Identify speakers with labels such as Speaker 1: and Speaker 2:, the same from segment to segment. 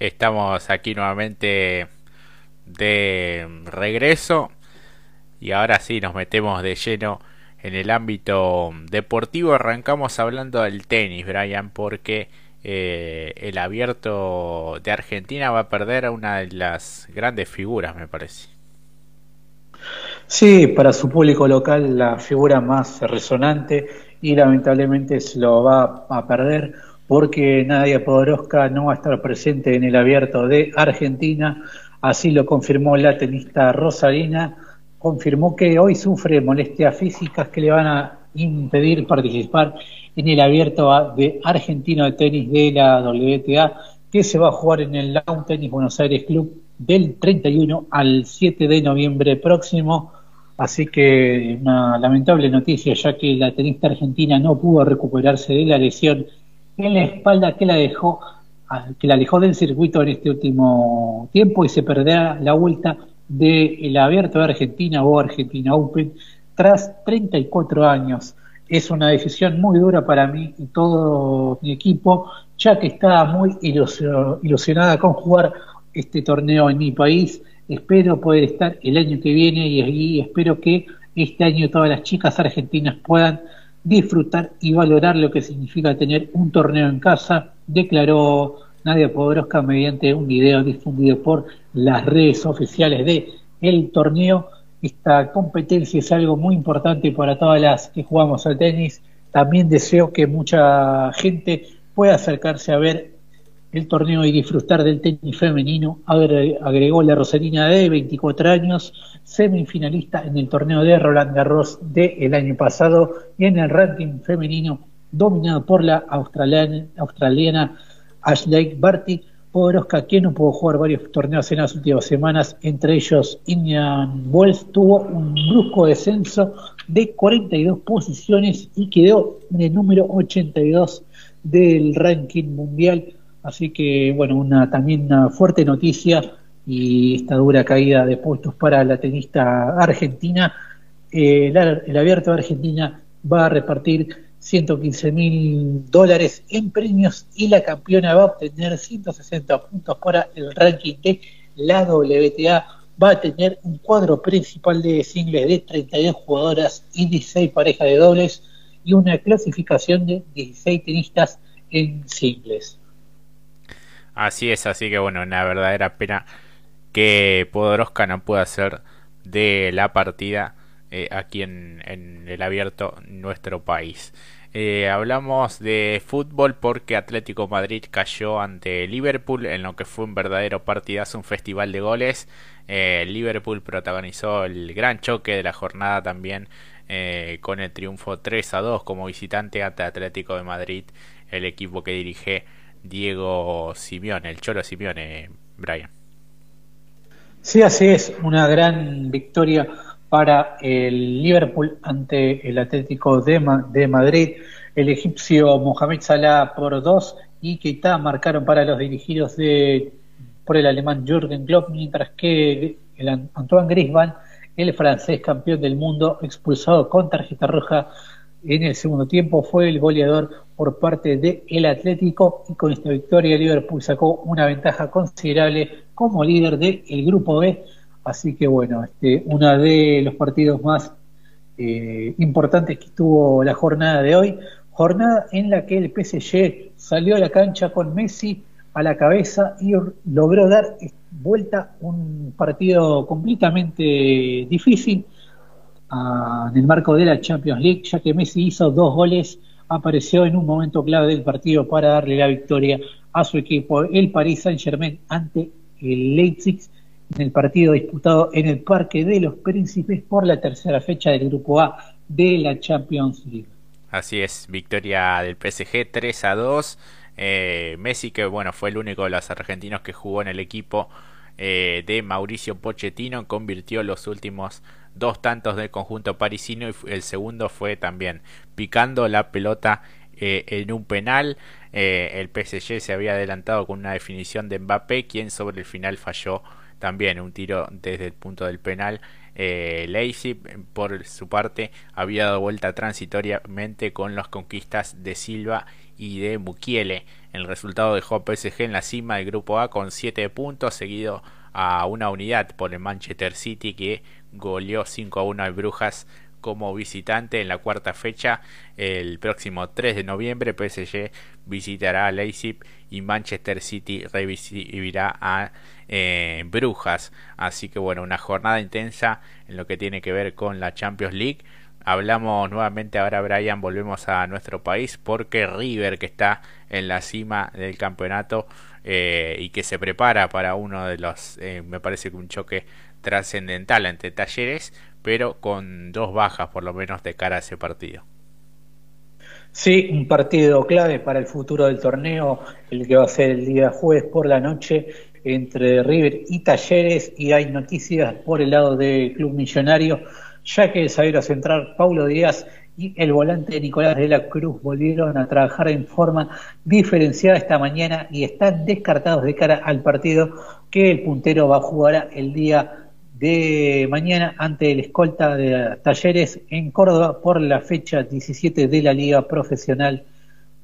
Speaker 1: Estamos aquí nuevamente de regreso y ahora sí nos metemos de lleno en el ámbito deportivo. Arrancamos hablando del tenis, Brian, porque eh, el abierto de Argentina va a perder a una de las grandes figuras, me parece.
Speaker 2: Sí, para su público local la figura más resonante y lamentablemente se lo va a perder porque Nadia Podoroska no va a estar presente en el abierto de Argentina, así lo confirmó la tenista Rosarina, confirmó que hoy sufre molestias físicas que le van a impedir participar en el abierto de argentino de tenis de la WTA, que se va a jugar en el Lawn Tennis Buenos Aires Club del 31 al 7 de noviembre próximo. Así que una lamentable noticia, ya que la tenista argentina no pudo recuperarse de la lesión en la espalda que la dejó que la alejó del circuito en este último tiempo y se perderá la vuelta del abierto de Argentina o Argentina Open tras 34 años. Es una decisión muy dura para mí y todo mi equipo, ya que estaba muy ilusionada con jugar este torneo en mi país. Espero poder estar el año que viene y espero que este año todas las chicas argentinas puedan disfrutar y valorar lo que significa tener un torneo en casa, declaró Nadia Podoroska mediante un video difundido por las redes oficiales de el torneo. Esta competencia es algo muy importante para todas las que jugamos al tenis. También deseo que mucha gente pueda acercarse a ver el torneo y disfrutar del tenis femenino, agregó la Rosalina de 24 años, semifinalista en el torneo de Roland Garros del año pasado y en el ranking femenino dominado por la australiana, australiana Ashley Barty. Podoroska, que no pudo jugar varios torneos en las últimas semanas, entre ellos Indian Wells, tuvo un brusco descenso de 42 posiciones y quedó en el número 82 del ranking mundial Así que, bueno, una también una fuerte noticia y esta dura caída de puestos para la tenista argentina. Eh, el abierto de Argentina va a repartir 115 mil dólares en premios y la campeona va a obtener 160 puntos para el ranking de la WTA. Va a tener un cuadro principal de singles de 32 jugadoras y 16 parejas de dobles y una clasificación de 16 tenistas en singles.
Speaker 1: Así es, así que bueno, una verdadera pena que Podoroska no pueda ser de la partida eh, aquí en, el abierto nuestro país. Eh, hablamos de fútbol porque Atlético Madrid cayó ante Liverpool en lo que fue un verdadero partidazo, un festival de goles. Eh, Liverpool protagonizó el gran choque de la jornada también con el triunfo 3 a 2 como visitante ante Atlético de Madrid, el equipo que dirige Diego Simeone, el Cholo Simeone, Brian.
Speaker 2: Sí, así es, una gran victoria para el Liverpool ante el Atlético de, de Madrid. El egipcio Mohamed Salah por dos y Keita marcaron para los dirigidos de, por el alemán Jürgen Klopp, mientras que el Antoine Griezmann, el francés campeón del mundo, expulsado con tarjeta roja en el segundo tiempo, fue el goleador por parte del el Atlético y con esta victoria Liverpool sacó una ventaja considerable como líder del grupo B. Así que bueno, este, uno de los partidos más eh, importantes que tuvo la jornada de hoy, jornada en la que el PSG salió a la cancha con Messi a la cabeza y logró dar vuelta un partido completamente difícil en el marco de la Champions League, ya que Messi hizo dos goles apareció en un momento clave del partido para darle la victoria a su equipo, el Paris Saint-Germain, ante el Leipzig en el partido disputado en el Parque de los Príncipes por la tercera fecha del Grupo A de la Champions League.
Speaker 1: Así es, victoria del PSG 3 a 2. Eh, Messi, que bueno, fue el único de los argentinos que jugó en el equipo eh, de Mauricio Pochettino, convirtió los últimos dos tantos del conjunto parisino y el segundo fue también picando la pelota eh, en un penal. Eh, el PSG se había adelantado con una definición de Mbappé, quien sobre el final falló también un tiro desde el punto del penal. Eh, Leipzig, por su parte, había dado vuelta transitoriamente con las conquistas de Silva y de Mukiele. El resultado dejó PSG en la cima del grupo A con 7 puntos, seguido a una unidad por el Manchester City que goleó 5 a 1 al Brujas como visitante en la cuarta fecha. El próximo 3 de noviembre PSG visitará a Leipzig y Manchester City recibirá a eh, Brujas. Así que bueno, una jornada intensa en lo que tiene que ver con la Champions League. Hablamos nuevamente ahora, Brian, volvemos a nuestro país porque River, que está en la cima del campeonato eh, y que se prepara para uno de los, eh, me parece que un choque trascendental ante Talleres, pero con dos bajas por lo menos de cara a ese partido.
Speaker 2: Sí, un partido clave para el futuro del torneo, el que va a ser el día jueves por la noche entre River y Talleres y hay noticias por el lado del Club Millonario, ya que el zaguero central Paulo Díaz y el volante Nicolás de la Cruz volvieron a trabajar en forma diferenciada esta mañana y están descartados de cara al partido que el puntero va a jugar el día de mañana ante el escolta de Talleres en Córdoba por la fecha 17 de la Liga Profesional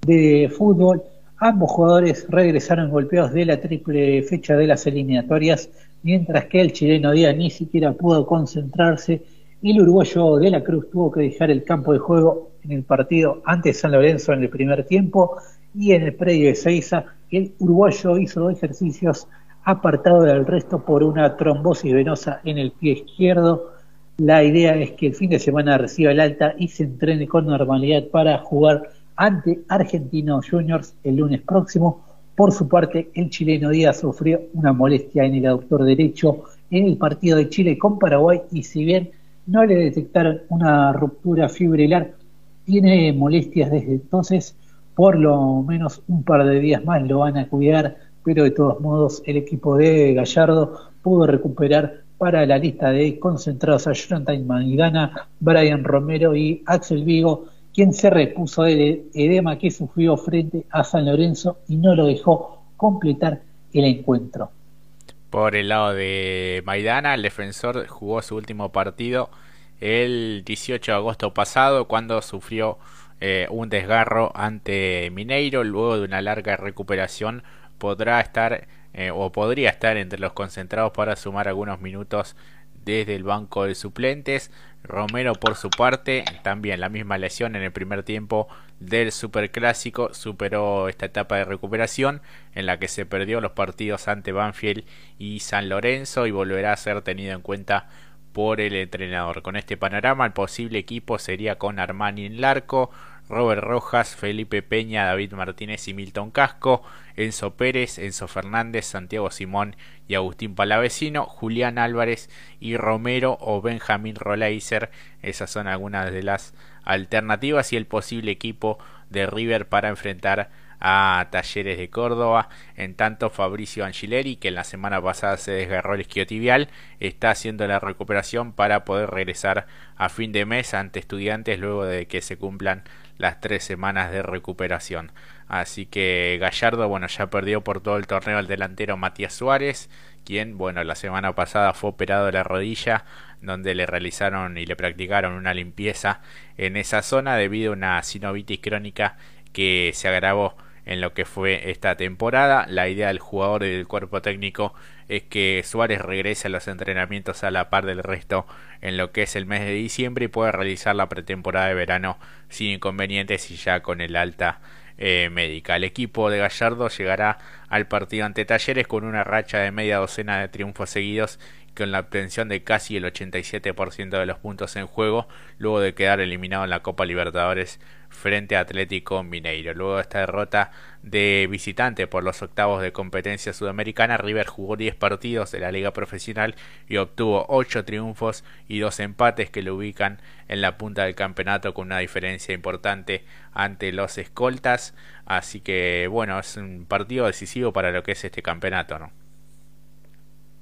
Speaker 2: de Fútbol. Ambos jugadores regresaron golpeados de la triple fecha de las eliminatorias, mientras que el chileno Díaz ni siquiera pudo concentrarse el uruguayo de la Cruz tuvo que dejar el campo de juego en el partido ante San Lorenzo en el primer tiempo y en el predio de Seiza el uruguayo hizo ejercicios apartado del resto por una trombosis venosa en el pie izquierdo. La idea es que el fin de semana reciba el alta y se entrene con normalidad para jugar ante Argentinos Juniors el lunes próximo. Por su parte, el chileno Díaz sufrió una molestia en el aductor derecho en el partido de Chile con Paraguay y si bien no le detectaron una ruptura fibrilar, tiene molestias desde entonces, por lo menos un par de días más lo van a cuidar pero de todos modos el equipo de Gallardo pudo recuperar para la lista de concentrados a Jonathan Maidana, Brian Romero y Axel Vigo, quien se repuso del edema que sufrió frente a San Lorenzo y no lo dejó completar el encuentro.
Speaker 1: Por el lado de Maidana, el defensor jugó su último partido el 18 de agosto pasado cuando sufrió eh, un desgarro ante Mineiro luego de una larga recuperación podrá estar eh, o podría estar entre los concentrados para sumar algunos minutos desde el banco de suplentes. Romero por su parte, también la misma lesión en el primer tiempo del Superclásico, superó esta etapa de recuperación en la que se perdió los partidos ante Banfield y San Lorenzo y volverá a ser tenido en cuenta por el entrenador. Con este panorama, el posible equipo sería con Armani en el arco, Robert Rojas, Felipe Peña, David Martínez y Milton Casco, Enzo Pérez, Enzo Fernández, Santiago Simón y Agustín Palavecino, Julián Álvarez y Romero o Benjamín Roleiser. Esas son algunas de las alternativas y el posible equipo de River para enfrentar a Talleres de Córdoba. En tanto, Fabricio Angileri, que en la semana pasada se desgarró el isquiotibial, está haciendo la recuperación para poder regresar a fin de mes ante estudiantes luego de que se cumplan las tres semanas de recuperación. Así que Gallardo, bueno, ya perdió por todo el torneo al delantero Matías Suárez, quien, bueno, la semana pasada fue operado de la rodilla, donde le realizaron y le practicaron una limpieza en esa zona debido a una sinovitis crónica que se agravó en lo que fue esta temporada. La idea del jugador y del cuerpo técnico es que Suárez regrese a los entrenamientos a la par del resto en lo que es el mes de diciembre y pueda realizar la pretemporada de verano sin inconvenientes y ya con el alta eh, médica. El equipo de Gallardo llegará al partido ante Talleres con una racha de media docena de triunfos seguidos con la obtención de casi el 87% de los puntos en juego, luego de quedar eliminado en la Copa Libertadores frente a Atlético Mineiro. Luego de esta derrota de visitante por los octavos de competencia sudamericana, River jugó 10 partidos de la liga profesional y obtuvo 8 triunfos y 2 empates que lo ubican en la punta del campeonato con una diferencia importante ante los escoltas. Así que bueno, es un partido decisivo para lo que es este campeonato, ¿no?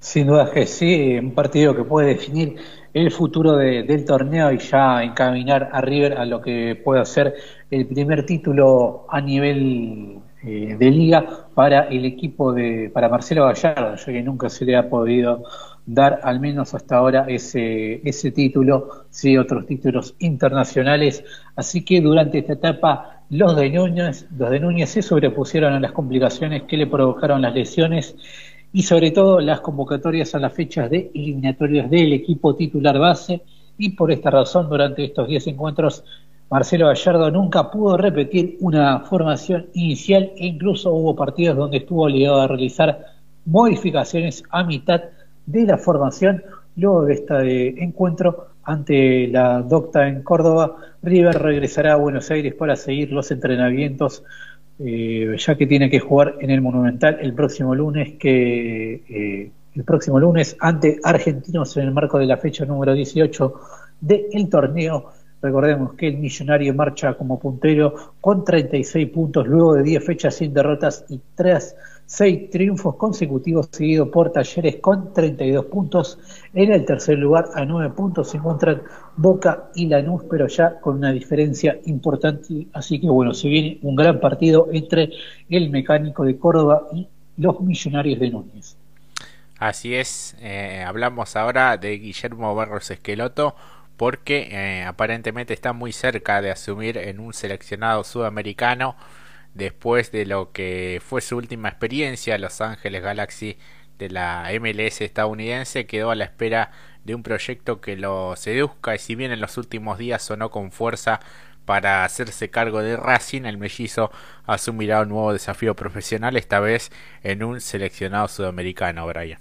Speaker 2: Sin duda que sí, un partido que puede definir el futuro del torneo y ya encaminar a River a lo que puede ser el primer título a nivel eh, de liga para el equipo de para Marcelo Gallardo, ya que nunca se le ha podido dar al menos hasta ahora ese, ese título, sí otros títulos internacionales, así que durante esta etapa Los de Núñez, los de Núñez se sobrepusieron a las complicaciones que le provocaron las lesiones y sobre todo las convocatorias a las fechas de eliminatorias del equipo titular base. Y por esta razón durante estos 10 encuentros Marcelo Gallardo nunca pudo repetir una formación inicial e incluso hubo partidos donde estuvo obligado a realizar modificaciones a mitad de la formación luego de este encuentro ante la Docta en Córdoba. River regresará a Buenos Aires para seguir los entrenamientos eh, ya que tiene que jugar en el Monumental el próximo lunes, que eh, el próximo lunes ante Argentinos en el marco de la fecha número 18 del torneo. Recordemos que el Millonario marcha como puntero con 36 puntos luego de 10 fechas sin derrotas y 3 seis triunfos consecutivos seguido por Talleres con 32 puntos. En el tercer lugar a 9 puntos se encuentran Boca y Lanús, pero ya con una diferencia importante. Así que bueno, se viene un gran partido entre el mecánico de Córdoba y los millonarios de Núñez.
Speaker 1: Así es, eh, hablamos ahora de Guillermo Barros Esqueloto porque eh, aparentemente está muy cerca de asumir en un seleccionado sudamericano después de lo que fue su última experiencia, Los Ángeles Galaxy de la MLS estadounidense, quedó a la espera de un proyecto que lo seduzca y si bien en los últimos días sonó con fuerza para hacerse cargo de Racing, el mellizo asumirá un nuevo desafío profesional, esta vez en un seleccionado sudamericano, Brian.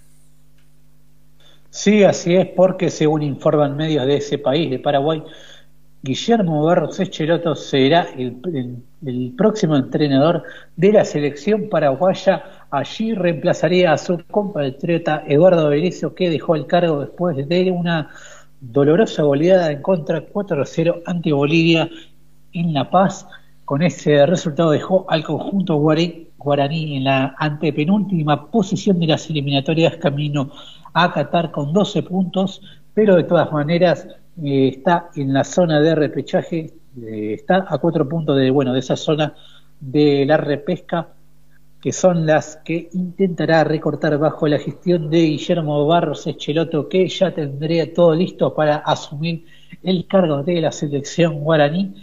Speaker 2: Sí, así es, porque según informan medios de ese país, de Paraguay, Guillermo Barros Echeloto será el, próximo entrenador de la selección paraguaya. Allí reemplazaría a su compatriota Eduardo Berizzo, que dejó el cargo después de una dolorosa goleada en contra 4-0 ante Bolivia en La Paz. Con ese resultado dejó al conjunto guaraní en la antepenúltima posición de las eliminatorias camino a Qatar con 12 puntos, pero de todas maneras está en la zona de repechaje, está a cuatro puntos de, bueno, de esa zona de la repesca, que son las que intentará recortar bajo la gestión de Guillermo Barros Echeloto, que ya tendría todo listo para asumir el cargo de la selección guaraní.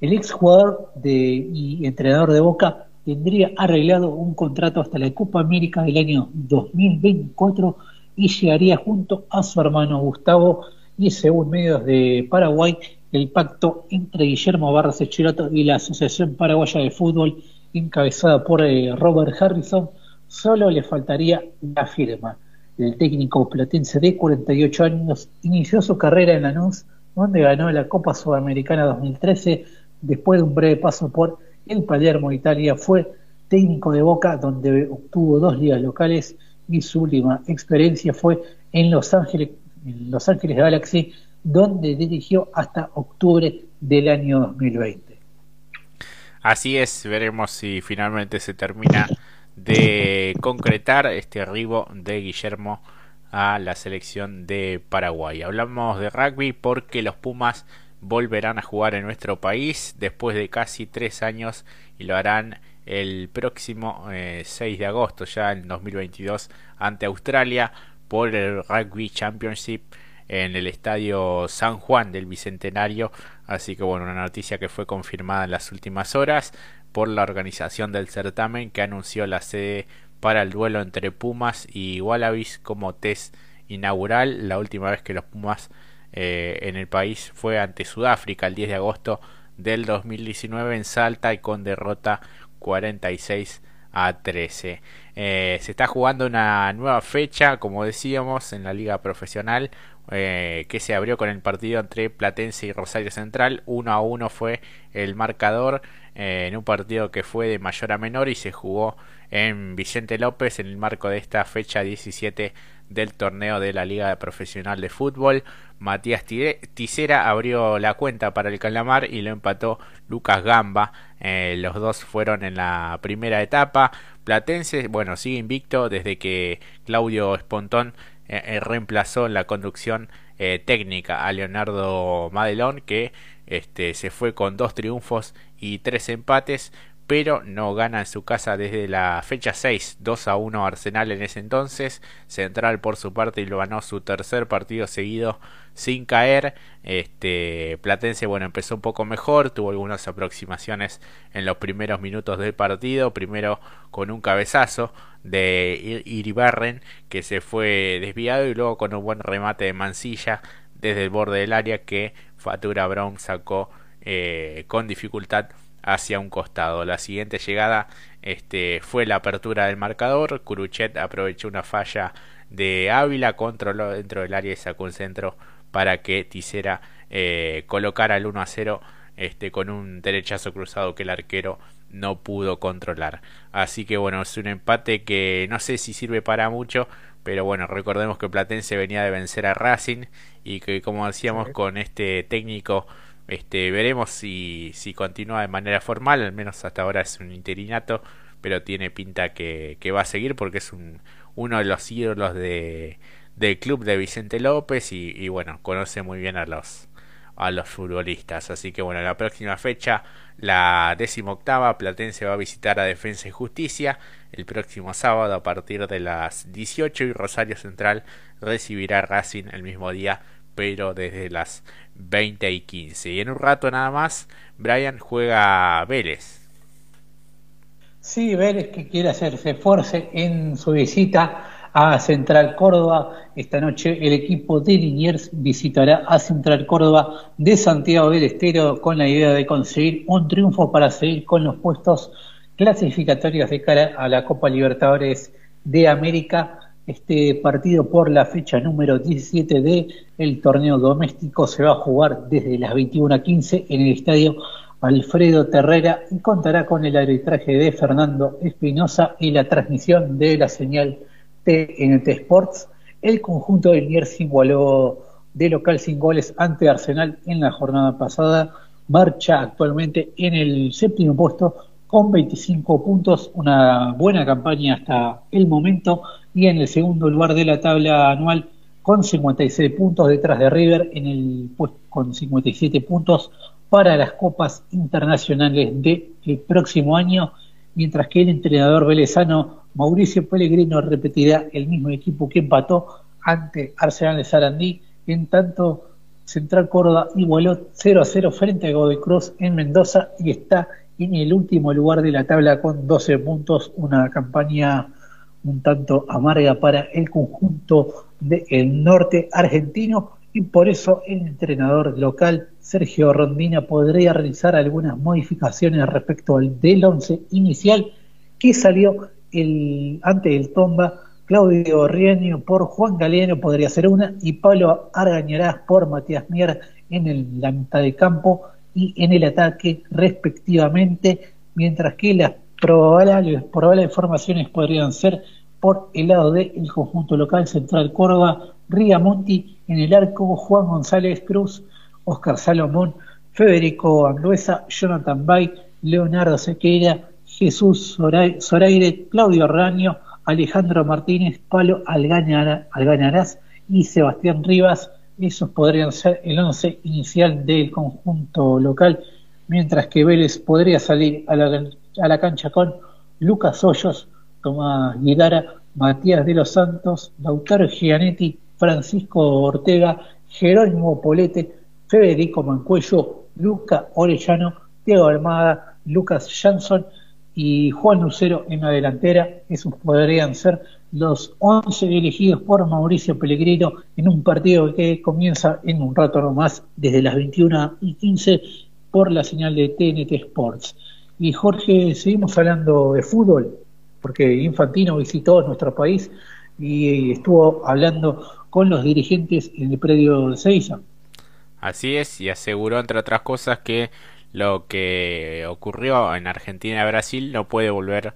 Speaker 2: El exjugador de, y entrenador de Boca tendría arreglado un contrato hasta la Copa América del año 2024 y llegaría junto a su hermano Gustavo y según medios de Paraguay, el pacto entre Guillermo Barras Echiroto y la Asociación Paraguaya de Fútbol, encabezada por eh, Robert Harrison, solo le faltaría la firma. El técnico platense de 48 años inició su carrera en Lanús, donde ganó la Copa Sudamericana 2013. Después de un breve paso por el Palermo, Italia, fue técnico de Boca, donde obtuvo dos ligas locales y su última experiencia fue en Los Ángeles Los Ángeles Galaxy, donde dirigió hasta octubre del año 2020.
Speaker 1: Así es, veremos si finalmente se termina de concretar este arribo de Guillermo a la selección de Paraguay. Hablamos de rugby porque los Pumas volverán a jugar en nuestro país después de casi tres años y lo harán el próximo 6 eh, de agosto ya en 2022 ante Australia por el Rugby Championship en el estadio San Juan del Bicentenario. Así que bueno, una noticia que fue confirmada en las últimas horas por la organización del certamen que anunció la sede para el duelo entre Pumas y Wallabies como test inaugural. La última vez que los Pumas eh, en el país fue ante Sudáfrica el 10 de agosto del 2019 en Salta y con derrota 46 a 13. Eh, se está jugando una nueva fecha, como decíamos, en la liga profesional, eh, que se abrió con el partido entre Platense y Rosario Central. 1 a 1 fue el marcador eh, en un partido que fue de mayor a menor y se jugó en Vicente López en el marco de esta fecha 17 del torneo de la Liga Profesional de Fútbol. Matías Ticera abrió la cuenta para el Calamar y lo empató Lucas Gamba. Eh, los dos fueron en la primera etapa. Platense, bueno, sigue invicto desde que Claudio Espontón eh, eh, reemplazó en la conducción técnica a Leonardo Madelón, que este, se fue con dos triunfos y tres empates pero no gana en su casa desde la fecha 6, 2 a 1 Arsenal en ese entonces. Central por su parte lo ganó su tercer partido seguido sin caer. Este Platense bueno empezó un poco mejor, tuvo algunas aproximaciones en los primeros minutos del partido, primero con un cabezazo de Iribarren que se fue desviado y luego con un buen remate de Mansilla desde el borde del área que Fatura Brown sacó eh, con dificultad hacia un costado. La siguiente llegada este, fue la apertura del marcador. Curuchet aprovechó una falla de Ávila, controló dentro del área y sacó un centro para que Tisera eh, colocara el 1 a 0 este, con un derechazo cruzado que el arquero no pudo controlar. Así que bueno, es un empate que no sé si sirve para mucho, pero bueno, recordemos que Platense venía de vencer a Racing y que como decíamos con este técnico este, veremos si, si continúa de manera formal, al menos hasta ahora es un interinato, pero tiene pinta que, que va a seguir porque es un, uno de los ídolos de, del club de Vicente López y, bueno, conoce muy bien a los, a los futbolistas. Así que bueno, la próxima fecha, la décima octava, Platense va a visitar a Defensa y Justicia el próximo sábado a partir de las 18 y Rosario Central recibirá Racing el mismo día pero desde las 20 y 15. Y en un rato nada más, Brian juega Vélez.
Speaker 2: Sí, Vélez que quiere hacerse fuerza en su visita a Central Córdoba. Esta noche el equipo de Liniers visitará a Central Córdoba de Santiago del Estero con la idea de conseguir un triunfo para seguir con los puestos clasificatorios de cara a la Copa Libertadores de América este partido por la fecha número 17 de el torneo doméstico se va a jugar desde las 21.15 en el estadio Alfredo Terrera y contará con el arbitraje de Fernando Espinosa y la transmisión de la señal TNT Sports. El conjunto del Niers igualó de local sin goles ante Arsenal en la jornada pasada. Marcha actualmente en el séptimo puesto con 25 puntos, una buena campaña hasta el momento y en el segundo lugar de la tabla anual con 56 puntos detrás de River en el con 57 puntos para las copas internacionales del próximo año, mientras que el entrenador velezano Mauricio Pellegrino repetirá el mismo equipo que empató ante Arsenal de Sarandí, en tanto Central Córdoba igualó 0 a 0 frente a Godoy Cruz en Mendoza y está en el último lugar de la tabla con 12 puntos, una campaña un tanto amarga para el conjunto del norte argentino y por eso el entrenador local Sergio Rondina podría realizar algunas modificaciones respecto al del once inicial que salió el, ante el Tomba. Claudio Rienio por Juan Galeano podría ser una y Pablo Argañarás por Matías Mier en el, la mitad de campo y en el ataque respectivamente, mientras que las probables, probables formaciones podrían ser por el lado del conjunto local Central Córdoba, Ría Monti en el arco, Juan González Cruz, Oscar Salomón, Federico Anduesa, Jonathan Bay, Leonardo Sequeira, Jesús Zoraire, Claudio Raño, Alejandro Martínez, Palo Algañarás y Sebastián Rivas. Esos podrían ser el once inicial del conjunto local, mientras que Vélez podría salir a la, a la cancha con Lucas Hoyos, Tomás Guidara, Matías de los Santos, Lautaro Gianetti, Francisco Ortega, Jerónimo Polete, Federico Mancuello, Luca Orellano, Diego Armada, Lucas Jansson y Juan Lucero en la delantera. Esos podrían ser los 11 elegidos por Mauricio Pellegrino en un partido que comienza en un rato nomás desde las 21 y 15 por la señal de TNT Sports. Y Jorge, seguimos hablando de fútbol porque Infantino visitó nuestro país y estuvo hablando con los dirigentes en el predio de Seiza.
Speaker 1: Así es, y aseguró, entre otras cosas, que lo que ocurrió en Argentina y Brasil no puede volver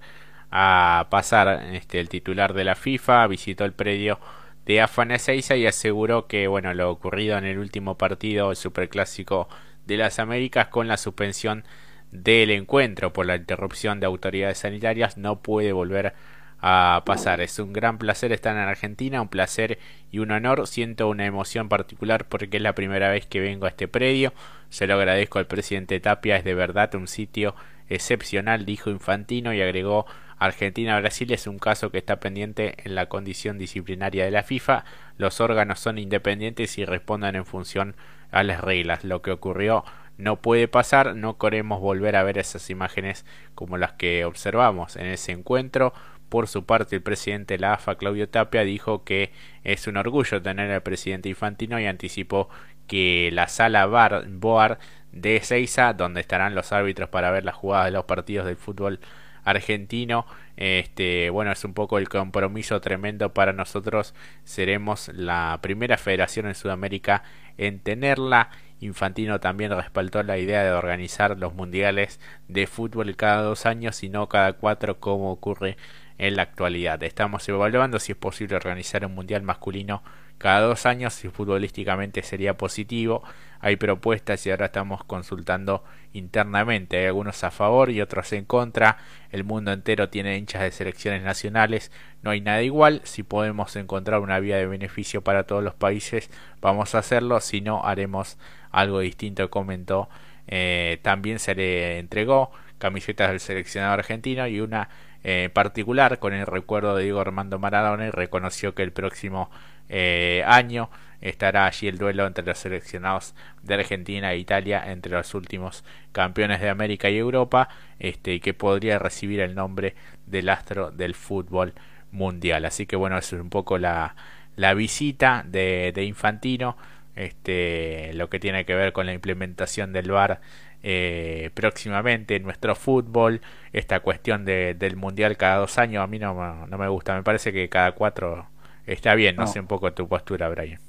Speaker 1: a pasar. Este, el titular de la FIFA visitó el predio de Afana Seiza y aseguró que bueno lo ocurrido en el último partido el superclásico de las Américas con la suspensión del encuentro por la interrupción de autoridades sanitarias no puede volver a pasar. Es un gran placer estar en Argentina, un placer y un honor. Siento una emoción particular porque es la primera vez que vengo a este predio. Se lo agradezco al presidente Tapia, es de verdad un sitio excepcional, dijo Infantino y agregó Argentina-Brasil es un caso que está pendiente en la condición disciplinaria de la FIFA. Los órganos son independientes y responden en función a las reglas. Lo que ocurrió no puede pasar, no queremos volver a ver esas imágenes como las que observamos en ese encuentro. Por su parte, el presidente de la AFA, Claudio Tapia, dijo que es un orgullo tener al presidente Infantino y anticipó que la sala Bar Boar de Seiza, donde estarán los árbitros para ver las jugadas de los partidos del fútbol argentino. Este, bueno, es un poco el compromiso tremendo para nosotros. Seremos la primera federación en Sudamérica en tenerla. Infantino también respaldó la idea de organizar los mundiales de fútbol cada dos años y no cada cuatro como ocurre en la actualidad. Estamos evaluando si es posible organizar un mundial masculino cada dos años y futbolísticamente sería positivo. Hay propuestas y ahora estamos consultando internamente. Hay algunos a favor y otros en contra. El mundo entero tiene hinchas de selecciones nacionales. No hay nada igual. Si podemos encontrar una vía de beneficio para todos los países, vamos a hacerlo. Si no, haremos algo distinto, comentó. Eh, también se le entregó camisetas del seleccionado argentino y una eh, particular con el recuerdo de Diego Armando Maradona y reconoció que el próximo eh, año estará allí el duelo entre los seleccionados de Argentina e Italia entre los últimos campeones de América y Europa este que podría recibir el nombre del astro del fútbol mundial así que bueno es un poco la, la visita de, de Infantino este lo que tiene que ver con la implementación del VAR eh, próximamente en nuestro fútbol esta cuestión de, del mundial cada dos años a mí no, no me gusta me parece que cada cuatro Está bien, no, sé un poco tu postura, Brian.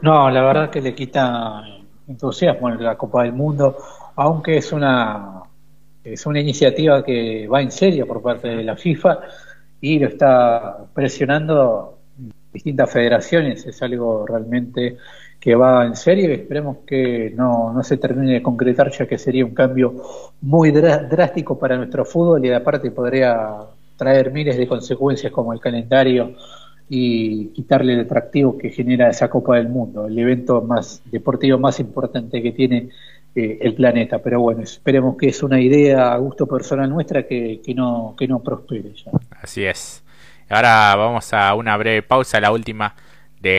Speaker 2: No, la verdad que le quita entusiasmo en la Copa del Mundo, aunque es una es una iniciativa que va en serio por parte de la FIFA y lo está presionando distintas federaciones, es algo realmente que va en serio y esperemos que no, no se termine de concretar ya que sería un cambio muy drástico para nuestro fútbol y aparte podría traer miles de consecuencias como el calendario y quitarle el atractivo que genera esa Copa del Mundo, el evento más deportivo más importante que tiene eh, el planeta. Pero bueno, esperemos que es una idea a gusto personal nuestra que, que no, que no prospere ya.
Speaker 1: Así es. Ahora vamos a una breve pausa, la última